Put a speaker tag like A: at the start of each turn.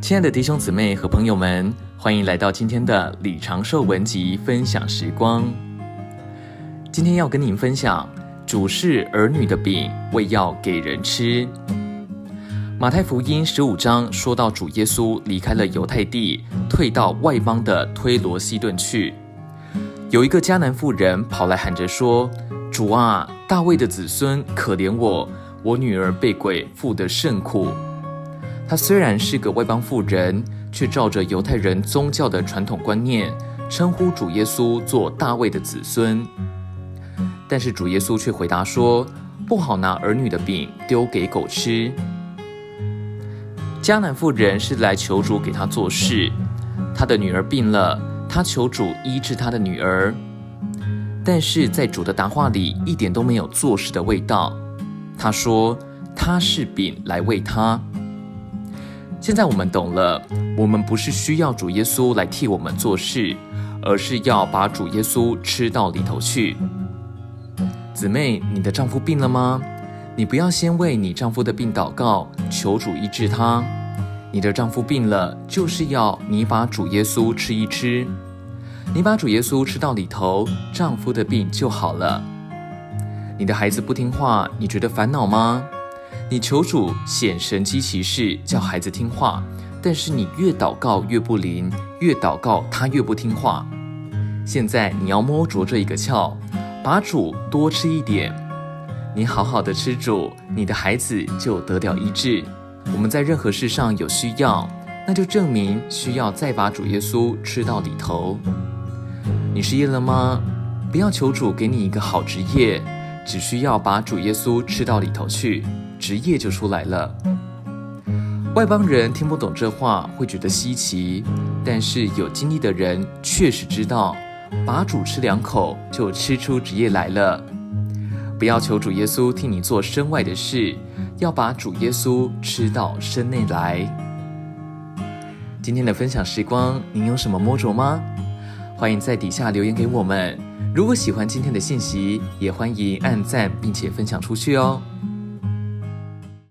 A: 亲爱的弟兄姊妹和朋友们，欢迎来到今天的李长寿文集分享时光。今天要跟您分享主是儿女的饼，为要给人吃。马太福音十五章说到主耶稣离开了犹太地，退到外邦的推罗西顿去。有一个迦南妇人跑来喊着说：“主啊，大卫的子孙，可怜我，我女儿被鬼附得甚苦。”他虽然是个外邦妇人，却照着犹太人宗教的传统观念，称呼主耶稣做大卫的子孙。但是主耶稣却回答说：“不好拿儿女的饼丢给狗吃。”迦南妇人是来求主给她做事，她的女儿病了。他求主医治他的女儿，但是在主的答话里一点都没有做事的味道。他说他是饼来喂他。现在我们懂了，我们不是需要主耶稣来替我们做事，而是要把主耶稣吃到里头去。姊妹，你的丈夫病了吗？你不要先为你丈夫的病祷告，求主医治他。你的丈夫病了，就是要你把主耶稣吃一吃。你把主耶稣吃到里头，丈夫的病就好了。你的孩子不听话，你觉得烦恼吗？你求主显神迹奇事，叫孩子听话，但是你越祷告越不灵，越祷告他越不听话。现在你要摸着这一个窍，把主多吃一点。你好好的吃主，你的孩子就得了医治。我们在任何事上有需要，那就证明需要再把主耶稣吃到里头。你失业了吗？不要求主给你一个好职业，只需要把主耶稣吃到里头去，职业就出来了。外邦人听不懂这话，会觉得稀奇，但是有经历的人确实知道，把主吃两口就吃出职业来了。不要求主耶稣替你做身外的事。要把主耶稣吃到身内来。今天的分享时光，您有什么摸着吗？欢迎在底下留言给我们。如果喜欢今天的信息，也欢迎按赞并且分享出去哦。